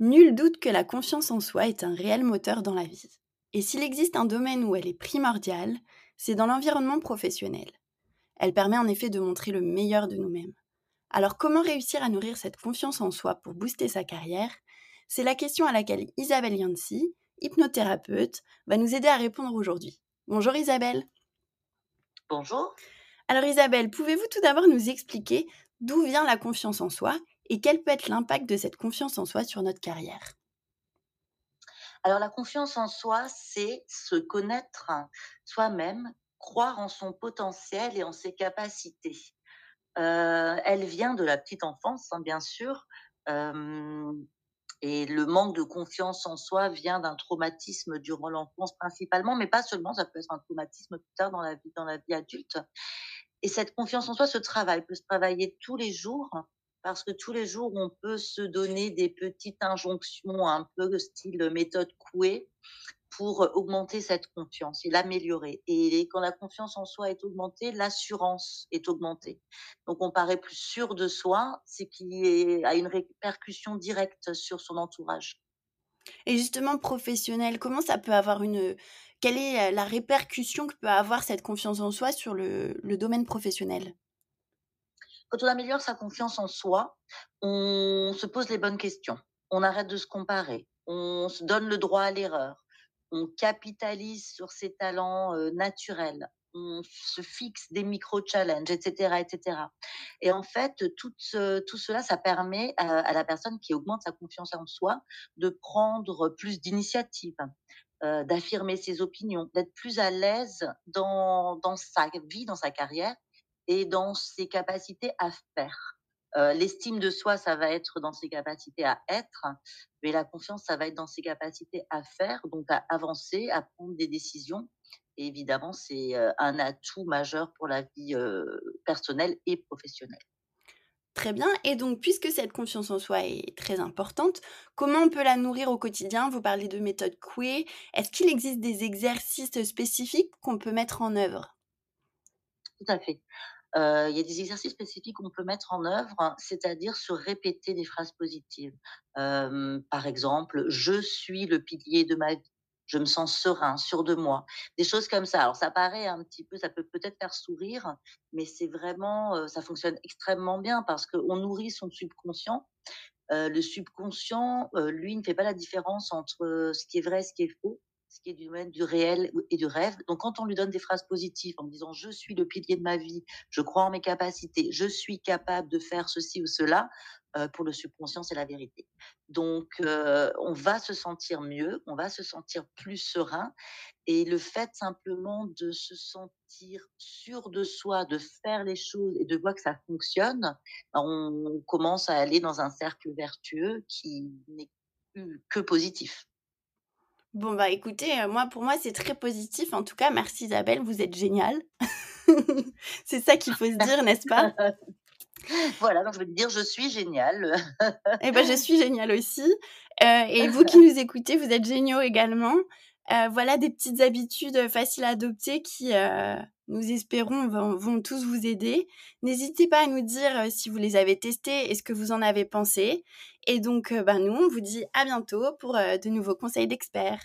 Nul doute que la confiance en soi est un réel moteur dans la vie. Et s'il existe un domaine où elle est primordiale, c'est dans l'environnement professionnel. Elle permet en effet de montrer le meilleur de nous-mêmes. Alors comment réussir à nourrir cette confiance en soi pour booster sa carrière? C'est la question à laquelle Isabelle Yancy, hypnothérapeute, va nous aider à répondre aujourd'hui. Bonjour Isabelle. Bonjour. Alors Isabelle, pouvez-vous tout d'abord nous expliquer d'où vient la confiance en soi? Et quel peut être l'impact de cette confiance en soi sur notre carrière? Alors la confiance en soi, c'est se connaître soi-même, croire en son potentiel et en ses capacités. Euh, elle vient de la petite enfance, hein, bien sûr. Euh, et le manque de confiance en soi vient d'un traumatisme durant l'enfance principalement, mais pas seulement, ça peut être un traumatisme plus tard dans la vie, dans la vie adulte. Et cette confiance en soi se travaille, peut se travailler tous les jours parce que tous les jours, on peut se donner des petites injonctions un peu style méthode Coué pour augmenter cette confiance et l'améliorer. Et quand la confiance en soi est augmentée, l'assurance est augmentée. Donc on paraît plus sûr de soi, c'est qu'il a une répercussion directe sur son entourage. Et justement, professionnel, comment ça peut avoir une... Quelle est la répercussion que peut avoir cette confiance en soi sur le domaine professionnel? Quand on améliore sa confiance en soi, on se pose les bonnes questions. On arrête de se comparer. On se donne le droit à l'erreur. On capitalise sur ses talents euh, naturels. On se fixe des micro-challenges, etc., etc. Et en fait, tout, cela, ça permet à, la personne qui augmente sa confiance en soi de prendre plus d'initiatives, euh, d'affirmer ses opinions, d'être plus à l'aise dans sa vie, dans sa carrière et dans ses capacités à faire. Euh, l'estime de soi, ça va être dans ses capacités à être, mais la confiance, ça va être dans ses capacités à faire, donc à avancer, à prendre des décisions. Et évidemment, c'est euh, un atout majeur pour la vie euh, personnelle et professionnelle. Très bien. Et donc, puisque cette confiance en soi est très importante, comment on peut la nourrir au quotidien? Vous parlez de méthode Coué. Est-ce qu'il existe des exercices spécifiques qu'on peut mettre en œuvre? Tout à fait. Il y a des exercices spécifiques qu'on peut mettre en œuvre, c'est-à-dire se répéter des phrases positives. Par exemple, je suis le pilier de ma vie. Je me sens serein, sûr de moi. Des choses comme ça. Alors, ça paraît un petit peu, ça peut peut-être faire sourire, mais c'est vraiment, ça fonctionne extrêmement bien parce qu'on nourrit son subconscient. Le subconscient, lui, ne fait pas la différence entre ce qui est vrai et ce qui est faux ce qui est du domaine du réel et du rêve. Donc, quand on lui donne des phrases positives en disant je suis le pilier de ma vie, je crois en mes capacités, je suis capable de faire ceci ou cela, euh, pour le subconscient, c'est la vérité. Donc, euh, on va se sentir mieux, on va se sentir plus serein. Et le fait simplement de se sentir sûr de soi, de faire les choses et de voir que ça fonctionne, ben, on commence à aller dans un cercle vertueux qui n'est que positif. Bon, bah écoutez, euh, moi, pour moi, c'est très positif. En tout cas, merci Isabelle, vous êtes géniale. c'est ça qu'il faut se dire, n'est-ce pas? Voilà, donc je veux te dire, je suis géniale. eh ben, je suis géniale aussi. Euh, et vous qui nous écoutez, vous êtes géniaux également. Euh, voilà des petites habitudes faciles à adopter qui, nous espérons, vont, tous vous aider. N'hésitez pas à nous dire si vous les avez testés et ce que vous en avez pensé. Et donc, ben, nous, on vous dit à bientôt pour de nouveaux conseils d'experts.